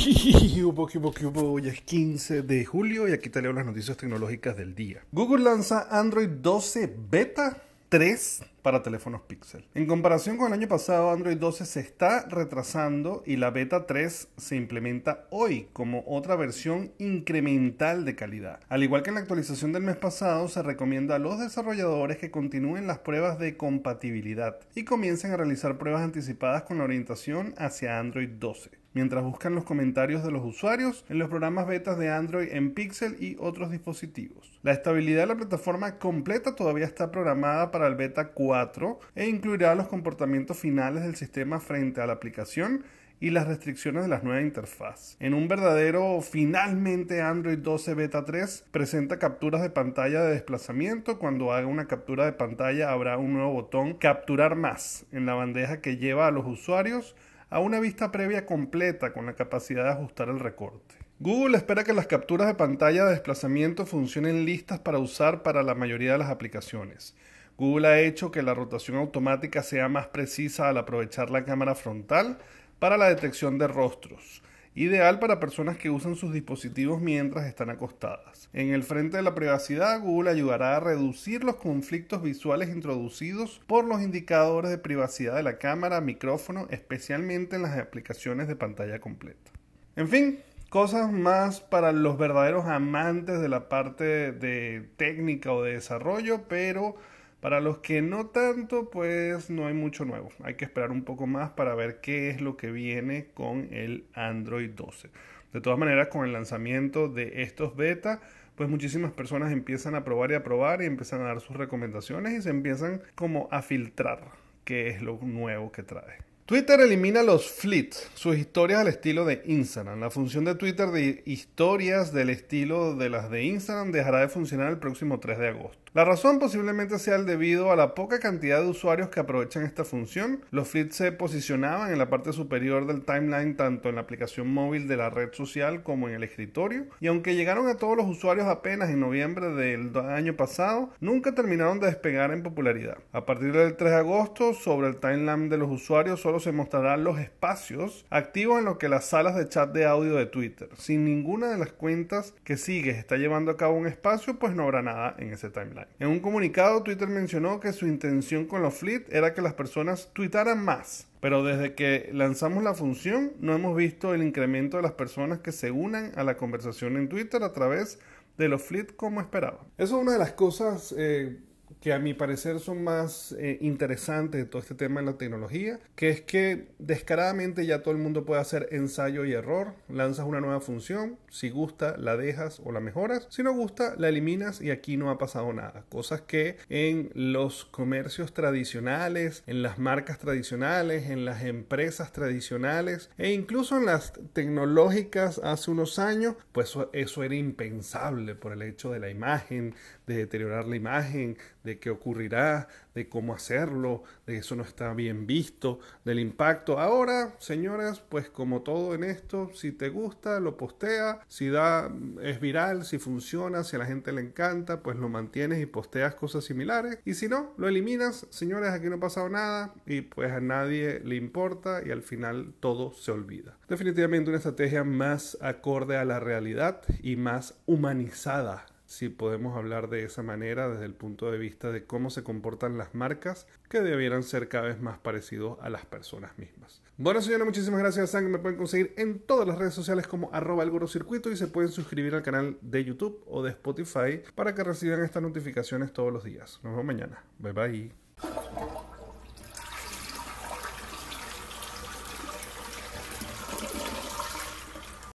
Hoy es 15 de julio y aquí te leo las noticias tecnológicas del día. Google lanza Android 12 Beta 3 para teléfonos Pixel. En comparación con el año pasado, Android 12 se está retrasando y la beta 3 se implementa hoy como otra versión incremental de calidad. Al igual que en la actualización del mes pasado, se recomienda a los desarrolladores que continúen las pruebas de compatibilidad y comiencen a realizar pruebas anticipadas con la orientación hacia Android 12 mientras buscan los comentarios de los usuarios en los programas betas de Android en Pixel y otros dispositivos. La estabilidad de la plataforma completa todavía está programada para el beta 4 e incluirá los comportamientos finales del sistema frente a la aplicación y las restricciones de la nueva interfaz. En un verdadero finalmente Android 12 Beta 3 presenta capturas de pantalla de desplazamiento. Cuando haga una captura de pantalla habrá un nuevo botón capturar más en la bandeja que lleva a los usuarios a una vista previa completa con la capacidad de ajustar el recorte. Google espera que las capturas de pantalla de desplazamiento funcionen listas para usar para la mayoría de las aplicaciones. Google ha hecho que la rotación automática sea más precisa al aprovechar la cámara frontal para la detección de rostros ideal para personas que usan sus dispositivos mientras están acostadas. En el frente de la privacidad, Google ayudará a reducir los conflictos visuales introducidos por los indicadores de privacidad de la cámara, micrófono, especialmente en las aplicaciones de pantalla completa. En fin, cosas más para los verdaderos amantes de la parte de técnica o de desarrollo, pero para los que no tanto, pues no hay mucho nuevo. Hay que esperar un poco más para ver qué es lo que viene con el Android 12. De todas maneras, con el lanzamiento de estos beta, pues muchísimas personas empiezan a probar y a probar y empiezan a dar sus recomendaciones y se empiezan como a filtrar qué es lo nuevo que trae. Twitter elimina los fleets, sus historias al estilo de Instagram. La función de Twitter de historias del estilo de las de Instagram dejará de funcionar el próximo 3 de agosto. La razón posiblemente sea el debido a la poca cantidad de usuarios que aprovechan esta función. Los fleets se posicionaban en la parte superior del timeline tanto en la aplicación móvil de la red social como en el escritorio y aunque llegaron a todos los usuarios apenas en noviembre del año pasado, nunca terminaron de despegar en popularidad. A partir del 3 de agosto, sobre el timeline de los usuarios solo se mostrarán los espacios activos en lo que las salas de chat de audio de Twitter. Si ninguna de las cuentas que sigues está llevando a cabo un espacio, pues no habrá nada en ese timeline. En un comunicado, Twitter mencionó que su intención con los fleet era que las personas tuitaran más. Pero desde que lanzamos la función, no hemos visto el incremento de las personas que se unan a la conversación en Twitter a través de los fleet como esperaban. Eso es una de las cosas eh, que a mi parecer son más eh, interesantes de todo este tema en la tecnología, que es que descaradamente ya todo el mundo puede hacer ensayo y error, lanzas una nueva función, si gusta la dejas o la mejoras, si no gusta la eliminas y aquí no ha pasado nada, cosas que en los comercios tradicionales, en las marcas tradicionales, en las empresas tradicionales e incluso en las tecnológicas hace unos años, pues eso era impensable por el hecho de la imagen, de deteriorar la imagen, de qué ocurrirá, de cómo hacerlo, de eso no está bien visto, del impacto. Ahora, señoras, pues como todo en esto, si te gusta, lo postea, si da, es viral, si funciona, si a la gente le encanta, pues lo mantienes y posteas cosas similares. Y si no, lo eliminas, señores, aquí no ha pasado nada y pues a nadie le importa y al final todo se olvida. Definitivamente una estrategia más acorde a la realidad y más humanizada si podemos hablar de esa manera desde el punto de vista de cómo se comportan las marcas que debieran ser cada vez más parecidos a las personas mismas. Bueno señores, muchísimas gracias. Que me pueden conseguir en todas las redes sociales como arroba el circuito y se pueden suscribir al canal de YouTube o de Spotify para que reciban estas notificaciones todos los días. Nos vemos mañana. Bye bye.